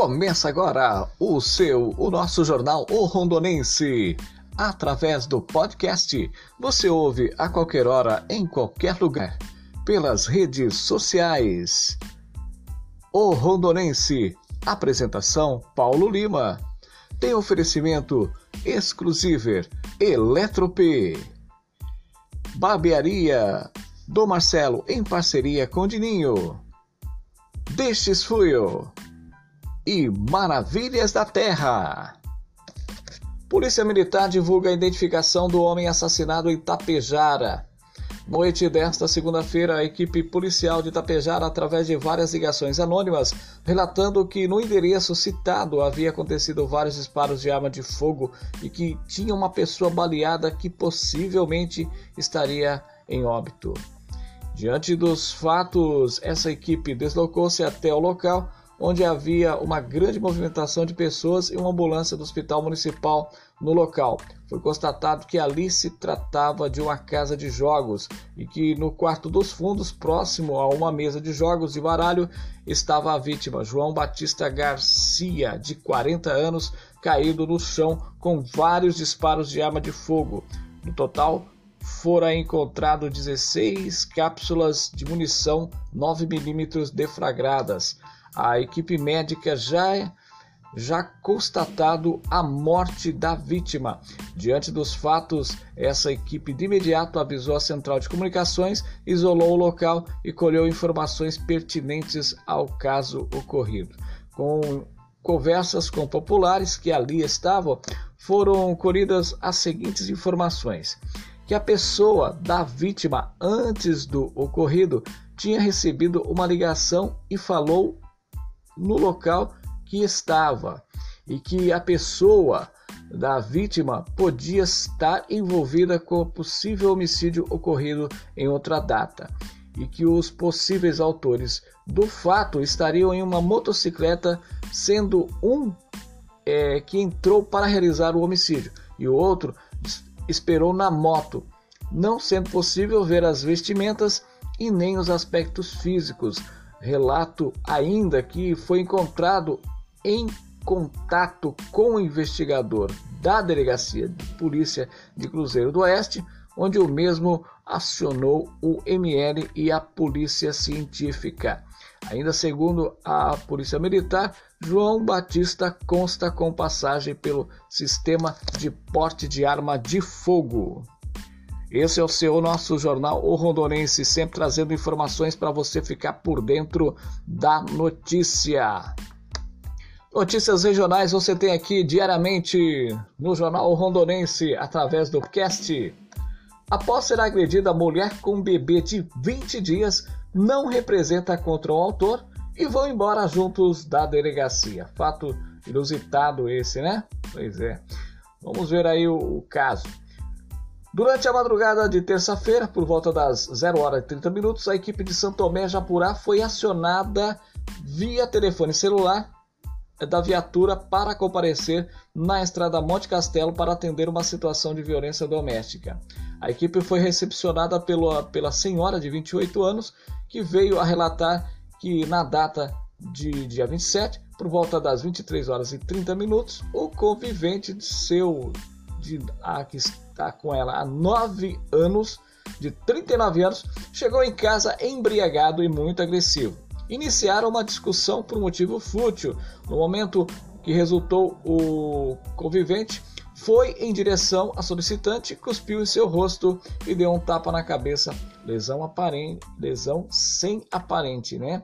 Começa agora o seu, o nosso jornal O Rondonense. Através do podcast, você ouve a qualquer hora, em qualquer lugar, pelas redes sociais. O Rondonense. Apresentação Paulo Lima. Tem oferecimento exclusivo Eletrop. Barbearia do Marcelo em parceria com Dininho. Destes Fluio e Maravilhas da Terra. Polícia Militar divulga a identificação do homem assassinado em Tapejara. Noite desta segunda-feira, a equipe policial de Tapejara, através de várias ligações anônimas, relatando que no endereço citado havia acontecido vários disparos de arma de fogo e que tinha uma pessoa baleada que possivelmente estaria em óbito. Diante dos fatos, essa equipe deslocou-se até o local onde havia uma grande movimentação de pessoas e uma ambulância do Hospital Municipal no local. Foi constatado que ali se tratava de uma casa de jogos e que no quarto dos fundos, próximo a uma mesa de jogos de baralho, estava a vítima, João Batista Garcia, de 40 anos, caído no chão com vários disparos de arma de fogo. No total, fora encontrado 16 cápsulas de munição 9mm deflagradas a equipe médica já já constatado a morte da vítima. Diante dos fatos, essa equipe de imediato avisou a central de comunicações, isolou o local e colheu informações pertinentes ao caso ocorrido. Com conversas com populares que ali estavam, foram colhidas as seguintes informações: que a pessoa da vítima antes do ocorrido tinha recebido uma ligação e falou no local que estava e que a pessoa da vítima podia estar envolvida com o possível homicídio ocorrido em outra data e que os possíveis autores do fato estariam em uma motocicleta, sendo um é, que entrou para realizar o homicídio e o outro esperou na moto, não sendo possível ver as vestimentas e nem os aspectos físicos Relato ainda que foi encontrado em contato com o investigador da Delegacia de Polícia de Cruzeiro do Oeste, onde o mesmo acionou o ML e a Polícia Científica. Ainda segundo a Polícia Militar, João Batista consta com passagem pelo sistema de porte de arma de fogo. Esse é o seu nosso jornal O Rondonense, sempre trazendo informações para você ficar por dentro da notícia. Notícias regionais você tem aqui diariamente no jornal Rondonense através do cast. Após ser agredida, mulher com bebê de 20 dias não representa contra o autor e vão embora juntos da delegacia. Fato inusitado esse, né? Pois é. Vamos ver aí o, o caso. Durante a madrugada de terça-feira, por volta das 0 horas e 30 minutos, a equipe de Santomé Japurá foi acionada via telefone celular da viatura para comparecer na estrada Monte Castelo para atender uma situação de violência doméstica. A equipe foi recepcionada pela, pela senhora de 28 anos, que veio a relatar que na data de dia 27, por volta das 23 horas e 30 minutos, o convivente de seu de, a, que está com ela há 9 anos, de 39 anos, chegou em casa embriagado e muito agressivo. Iniciaram uma discussão por motivo fútil. No momento que resultou, o convivente foi em direção à solicitante, cuspiu em seu rosto e deu um tapa na cabeça, lesão aparente, lesão sem aparente, né?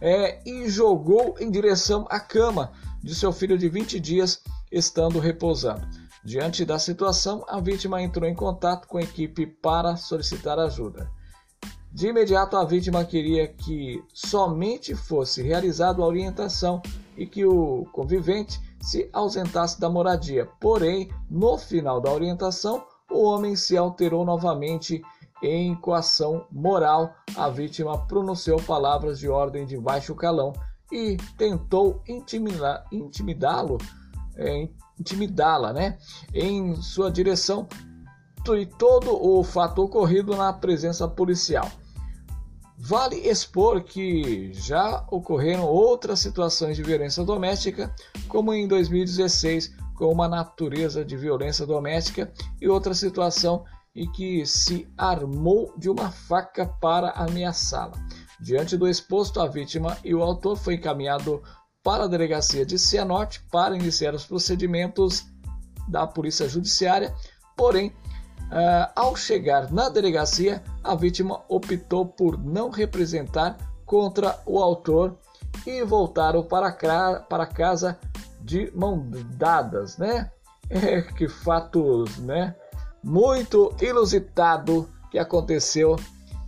É, e jogou em direção à cama de seu filho de 20 dias, estando repousando. Diante da situação, a vítima entrou em contato com a equipe para solicitar ajuda. De imediato, a vítima queria que somente fosse realizada a orientação e que o convivente se ausentasse da moradia. Porém, no final da orientação, o homem se alterou novamente em coação moral. A vítima pronunciou palavras de ordem de baixo calão e tentou intimidá-lo, é, intimidá-la, né, em sua direção e todo o fato ocorrido na presença policial. Vale expor que já ocorreram outras situações de violência doméstica, como em 2016, com uma natureza de violência doméstica, e outra situação em que se armou de uma faca para ameaçá-la. Diante do exposto, a vítima e o autor foi encaminhado para a delegacia de Cianorte para iniciar os procedimentos da Polícia Judiciária, porém Uh, ao chegar na delegacia, a vítima optou por não representar contra o autor e voltaram para, para casa de mão dadas, né? É, que fatos, né? Muito ilusitado que aconteceu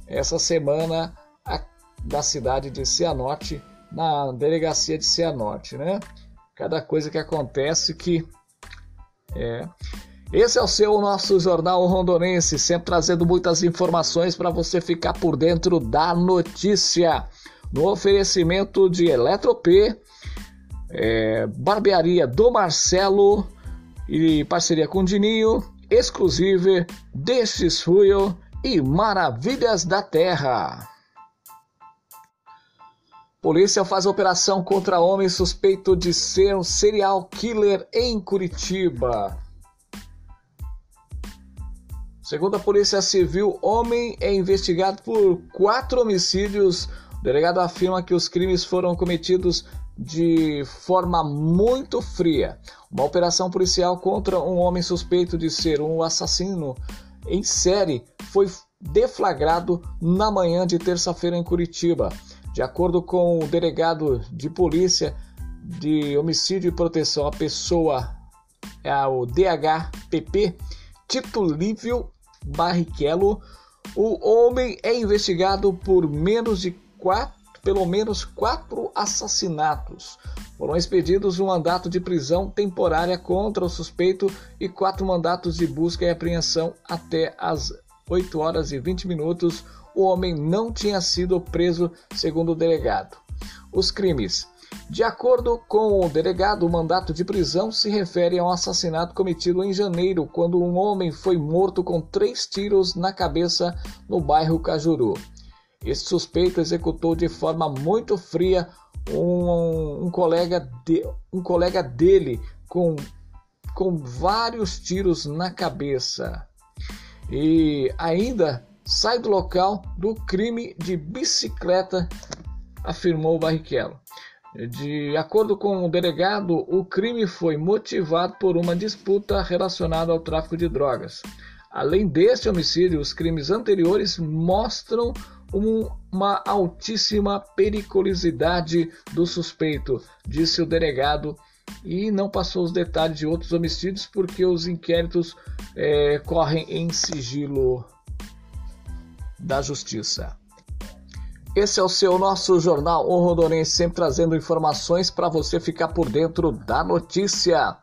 essa semana a, da cidade de Cianorte, na delegacia de Cianorte, né? Cada coisa que acontece que é esse é o seu nosso Jornal Rondonense, sempre trazendo muitas informações para você ficar por dentro da notícia. No oferecimento de Eletrop, é, Barbearia do Marcelo e parceria com Dininho, Exclusive, Destes Fuel e Maravilhas da Terra. Polícia faz operação contra homem suspeito de ser um serial killer em Curitiba. Segundo a Polícia Civil, homem é investigado por quatro homicídios. O delegado afirma que os crimes foram cometidos de forma muito fria. Uma operação policial contra um homem suspeito de ser um assassino em série foi deflagrado na manhã de terça-feira em Curitiba. De acordo com o delegado de polícia de homicídio e proteção à pessoa, é o DHPP, Tito Lívio Barrichello, o homem é investigado por menos de quatro, pelo menos quatro assassinatos. Foram expedidos um mandato de prisão temporária contra o suspeito e quatro mandatos de busca e apreensão até as 8 horas e 20 minutos. O homem não tinha sido preso, segundo o delegado. Os crimes de acordo com o delegado, o mandato de prisão se refere a um assassinato cometido em janeiro, quando um homem foi morto com três tiros na cabeça no bairro Cajuru. Este suspeito executou de forma muito fria um, um, colega, de, um colega dele com, com vários tiros na cabeça. E ainda sai do local do crime de bicicleta, afirmou Barrichello. De acordo com o delegado, o crime foi motivado por uma disputa relacionada ao tráfico de drogas. Além deste homicídio, os crimes anteriores mostram um, uma altíssima periculosidade do suspeito, disse o delegado, e não passou os detalhes de outros homicídios porque os inquéritos é, correm em sigilo da justiça. Esse é o seu nosso jornal O Rondonense, sempre trazendo informações para você ficar por dentro da notícia.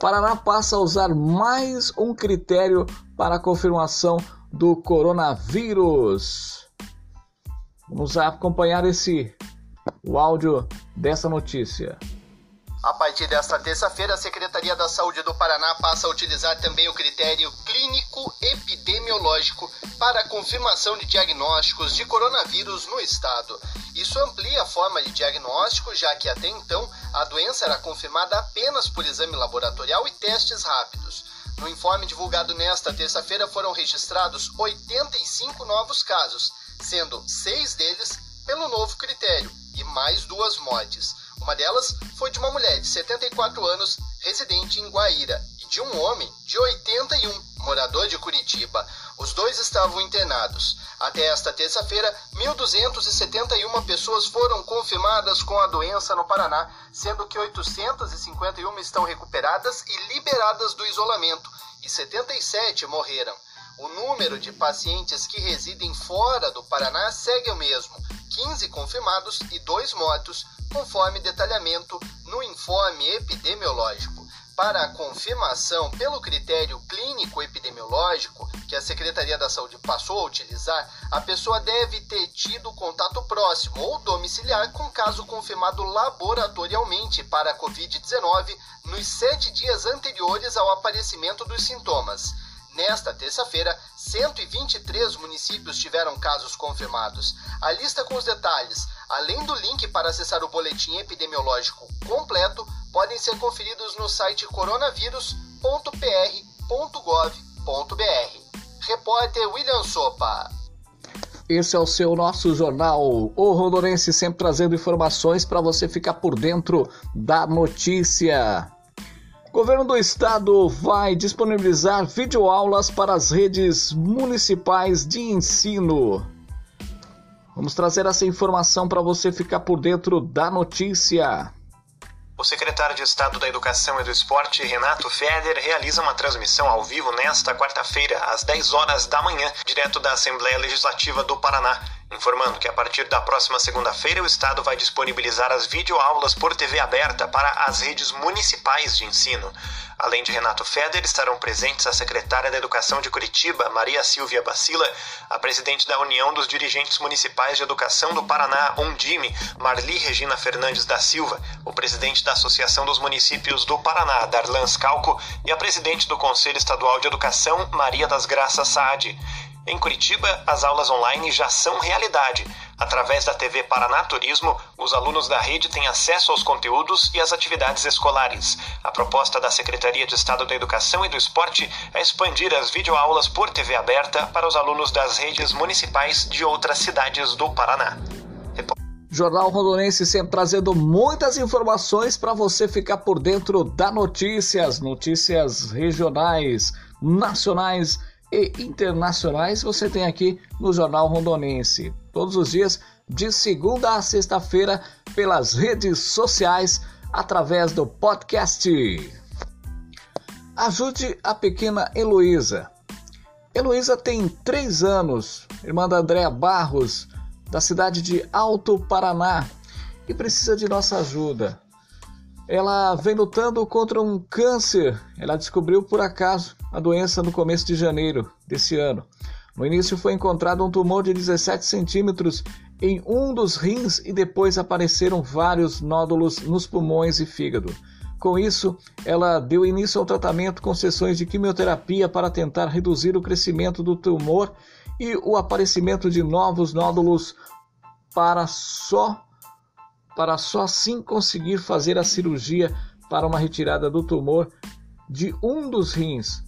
Paraná passa a usar mais um critério para a confirmação do coronavírus. Vamos acompanhar esse o áudio dessa notícia. A partir desta terça-feira, a Secretaria da Saúde do Paraná passa a utilizar também o critério clínico epidemiológico para a confirmação de diagnósticos de coronavírus no estado. Isso amplia a forma de diagnóstico, já que até então a doença era confirmada apenas por exame laboratorial e testes rápidos. No informe divulgado nesta terça-feira foram registrados 85 novos casos, sendo seis deles pelo novo critério e mais duas mortes. Uma delas foi de uma mulher de 74 anos, residente em Guaíra, e de um homem de 81, morador de Curitiba. Os dois estavam internados. Até esta terça-feira, 1.271 pessoas foram confirmadas com a doença no Paraná, sendo que 851 estão recuperadas e liberadas do isolamento, e 77 morreram. O número de pacientes que residem fora do Paraná segue o mesmo: 15 confirmados e 2 mortos, conforme detalhamento no informe epidemiológico. Para a confirmação pelo critério clínico epidemiológico que a Secretaria da Saúde passou a utilizar, a pessoa deve ter tido contato próximo ou domiciliar com caso confirmado laboratorialmente para a Covid-19 nos sete dias anteriores ao aparecimento dos sintomas. Nesta terça-feira, 123 municípios tiveram casos confirmados. A lista com os detalhes, além do link para acessar o boletim epidemiológico completo, podem ser conferidos no site coronavírus.pr.gov.br. Repórter William Sopa. Esse é o seu nosso jornal, o Rondonense, sempre trazendo informações para você ficar por dentro da notícia. Governo do Estado vai disponibilizar videoaulas para as redes municipais de ensino. Vamos trazer essa informação para você ficar por dentro da notícia. O secretário de Estado da Educação e do Esporte, Renato Feder, realiza uma transmissão ao vivo nesta quarta-feira, às 10 horas da manhã, direto da Assembleia Legislativa do Paraná informando que a partir da próxima segunda-feira o Estado vai disponibilizar as videoaulas por TV aberta para as redes municipais de ensino. Além de Renato Feder, estarão presentes a secretária da Educação de Curitiba, Maria Silvia Bacila, a presidente da União dos Dirigentes Municipais de Educação do Paraná, Undime, Marli Regina Fernandes da Silva, o presidente da Associação dos Municípios do Paraná, Darlan Scalco, e a presidente do Conselho Estadual de Educação, Maria das Graças Saad. Em Curitiba, as aulas online já são realidade. Através da TV Paraná Turismo, os alunos da rede têm acesso aos conteúdos e às atividades escolares. A proposta da Secretaria de Estado da Educação e do Esporte é expandir as videoaulas por TV aberta para os alunos das redes municipais de outras cidades do Paraná. Jornal Rondonense sempre trazendo muitas informações para você ficar por dentro da notícias, notícias regionais, nacionais e internacionais você tem aqui no Jornal Rondonense. Todos os dias, de segunda a sexta-feira, pelas redes sociais, através do podcast. Ajude a pequena Heloísa. Heloísa tem três anos, irmã da Andréa Barros, da cidade de Alto Paraná, e precisa de nossa ajuda. Ela vem lutando contra um câncer. Ela descobriu por acaso a doença no começo de janeiro desse ano. No início foi encontrado um tumor de 17 centímetros em um dos rins e depois apareceram vários nódulos nos pulmões e fígado. Com isso, ela deu início ao tratamento com sessões de quimioterapia para tentar reduzir o crescimento do tumor e o aparecimento de novos nódulos para só para só assim conseguir fazer a cirurgia para uma retirada do tumor de um dos rins.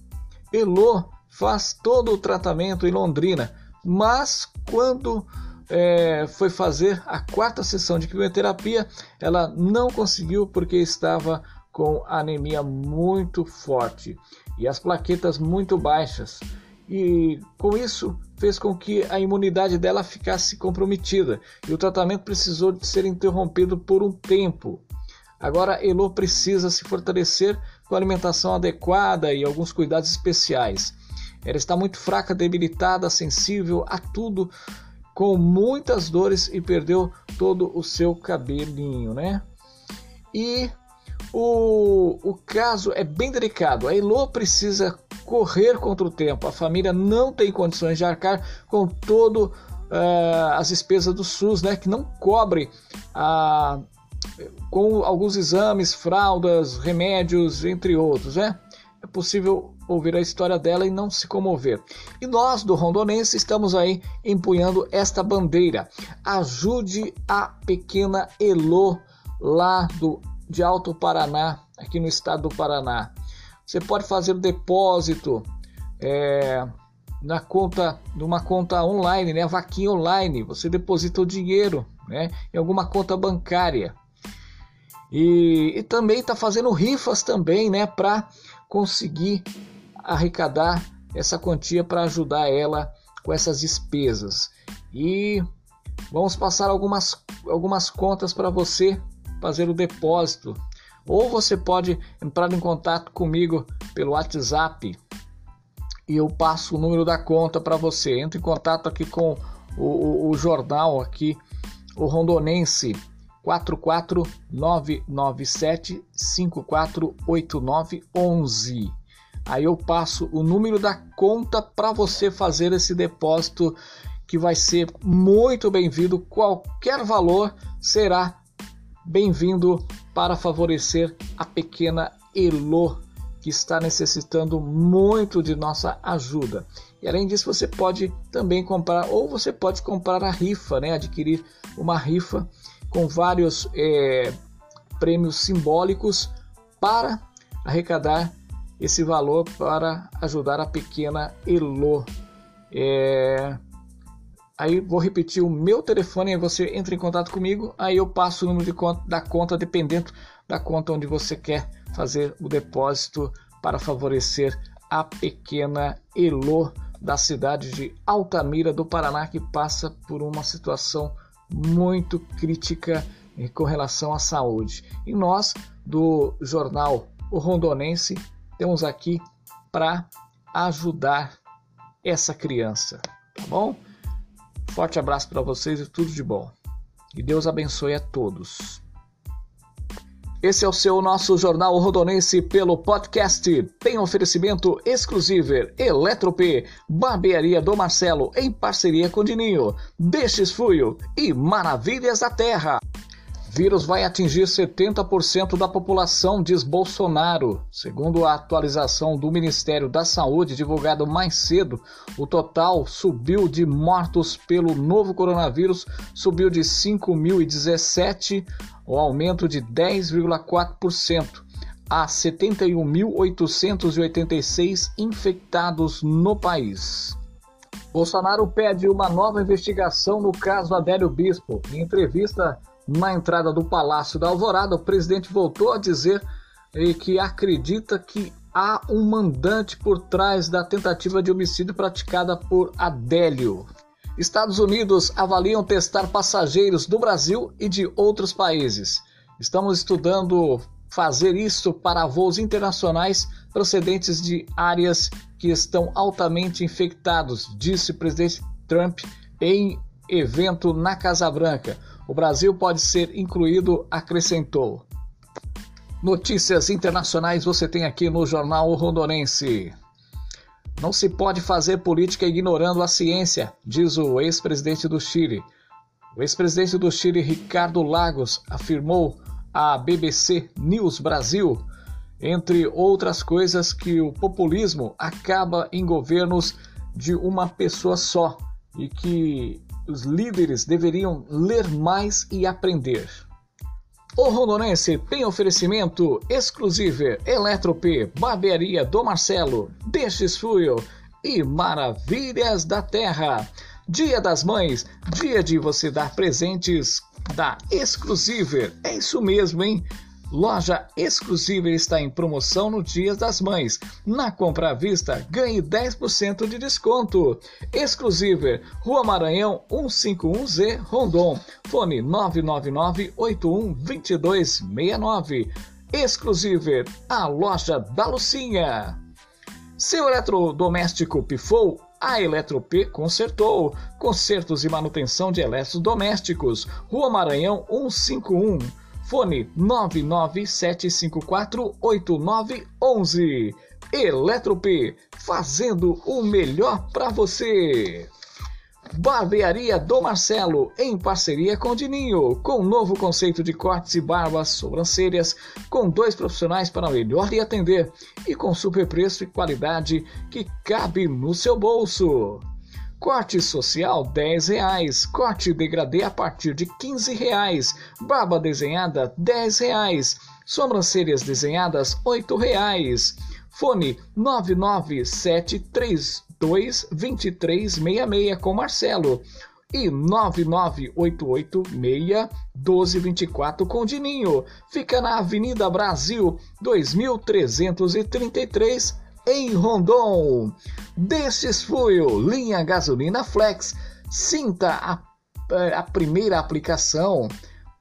Elô faz todo o tratamento em Londrina, mas quando é, foi fazer a quarta sessão de quimioterapia, ela não conseguiu porque estava com anemia muito forte e as plaquetas muito baixas. E com isso fez com que a imunidade dela ficasse comprometida e o tratamento precisou de ser interrompido por um tempo. Agora Elo precisa se fortalecer com alimentação adequada e alguns cuidados especiais. Ela está muito fraca, debilitada, sensível a tudo, com muitas dores e perdeu todo o seu cabelinho, né? E o, o caso é bem delicado. A Elo precisa correr contra o tempo. A família não tem condições de arcar com todo uh, as despesas do SUS, né? Que não cobre a com alguns exames, fraldas, remédios, entre outros, né? É possível ouvir a história dela e não se comover. E nós do Rondonense estamos aí empunhando esta bandeira. Ajude a pequena Elo lá do de Alto Paraná, aqui no estado do Paraná. Você pode fazer o depósito é, na conta, numa conta online, né? Vaquinha online. Você deposita o dinheiro, né? Em alguma conta bancária. E, e também está fazendo rifas também, né, para conseguir arrecadar essa quantia para ajudar ela com essas despesas. E vamos passar algumas, algumas contas para você fazer o depósito. Ou você pode entrar em contato comigo pelo WhatsApp e eu passo o número da conta para você. Entre em contato aqui com o, o, o jornal aqui, o Rondonense 44997 548911. Aí eu passo o número da conta para você fazer esse depósito que vai ser muito bem-vindo. Qualquer valor será bem-vindo para favorecer a pequena Elo que está necessitando muito de nossa ajuda. E além disso, você pode também comprar, ou você pode comprar a rifa, né? adquirir uma rifa com vários é, prêmios simbólicos para arrecadar esse valor para ajudar a pequena Elo. É... Aí vou repetir o meu telefone, aí você entra em contato comigo, aí eu passo o número de conta, da conta dependendo da conta onde você quer fazer o depósito para favorecer a pequena Elo da cidade de Altamira do Paraná que passa por uma situação muito crítica com relação à saúde. E nós do jornal O Rondonense temos aqui para ajudar essa criança, tá bom? Forte abraço para vocês e tudo de bom. E Deus abençoe a todos. Esse é o seu nosso Jornal Rodonense pelo podcast. Tem oferecimento exclusivo Eletrop, Barbearia do Marcelo em parceria com Dininho, Deixes Fuio e Maravilhas da Terra. Vírus vai atingir 70% da população, diz Bolsonaro. Segundo a atualização do Ministério da Saúde, divulgado mais cedo, o total subiu de mortos pelo novo coronavírus, subiu de 5.017, o aumento de 10,4% a 71.886 infectados no país. Bolsonaro pede uma nova investigação no caso Adélio Bispo. Em entrevista na entrada do Palácio da Alvorada, o presidente voltou a dizer eh, que acredita que há um mandante por trás da tentativa de homicídio praticada por Adélio. Estados Unidos avaliam testar passageiros do Brasil e de outros países. Estamos estudando fazer isso para voos internacionais procedentes de áreas que estão altamente infectados, disse o presidente Trump em evento na Casa Branca. O Brasil pode ser incluído, acrescentou. Notícias internacionais você tem aqui no Jornal Rondonense. Não se pode fazer política ignorando a ciência, diz o ex-presidente do Chile. O ex-presidente do Chile, Ricardo Lagos, afirmou à BBC News Brasil, entre outras coisas, que o populismo acaba em governos de uma pessoa só e que os líderes deveriam ler mais e aprender. O Rondonense tem oferecimento exclusivo Eletrop, Barbearia do Marcelo, Deixes Fuel e Maravilhas da Terra. Dia das Mães, dia de você dar presentes da Exclusive. É isso mesmo, hein? Loja exclusiva está em promoção no Dia das Mães. Na compra à vista, ganhe 10% de desconto. Exclusiva, Rua Maranhão 151Z, Rondon. Fone 999-812269. Exclusiva, a loja da Lucinha. Seu eletrodoméstico pifou? A Eletrop consertou. Consertos e manutenção de eletrodomésticos. Rua Maranhão 151. Fone 997548911. Eletrop, fazendo o melhor para você. Barbearia do Marcelo, em parceria com Dininho, com novo conceito de cortes e barbas, sobrancelhas, com dois profissionais para melhor lhe atender e com super preço e qualidade que cabe no seu bolso. Corte social dez reais, corte degradê a partir de quinze reais, barba desenhada dez reais, sobrancelhas desenhadas oito reais. Fone 997322366 com Marcelo e 998861224 com Dininho. Fica na Avenida Brasil 2333 em Rondon. Fuel, linha gasolina flex. Sinta a, a primeira aplicação.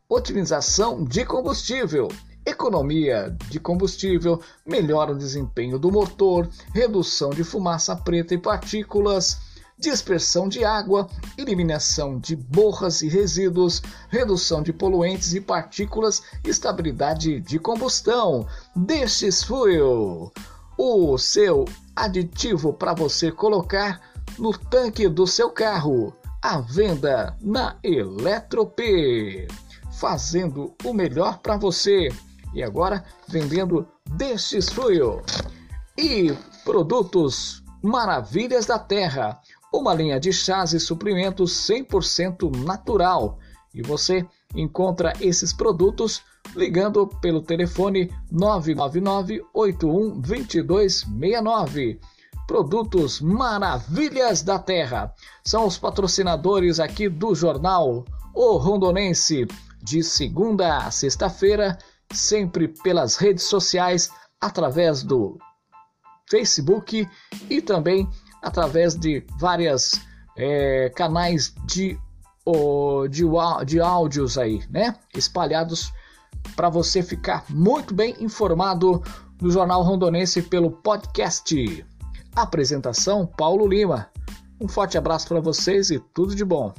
Otimização de combustível economia de combustível, melhora o desempenho do motor, redução de fumaça preta e partículas, dispersão de água, eliminação de borras e resíduos, redução de poluentes e partículas, estabilidade de combustão. Destes Fuel o seu aditivo para você colocar no tanque do seu carro. À venda na Eletrop, fazendo o melhor para você. E agora vendendo destes fluio e produtos Maravilhas da Terra, uma linha de chás e suprimentos 100% natural. E você encontra esses produtos ligando pelo telefone 999 81 2269. Produtos Maravilhas da Terra são os patrocinadores aqui do jornal O Rondonense, de segunda a sexta-feira, sempre pelas redes sociais, através do Facebook e também através de várias é, canais de, de, de áudios aí, né? Espalhados para você ficar muito bem informado no Jornal Rondonense pelo podcast. Apresentação Paulo Lima. Um forte abraço para vocês e tudo de bom.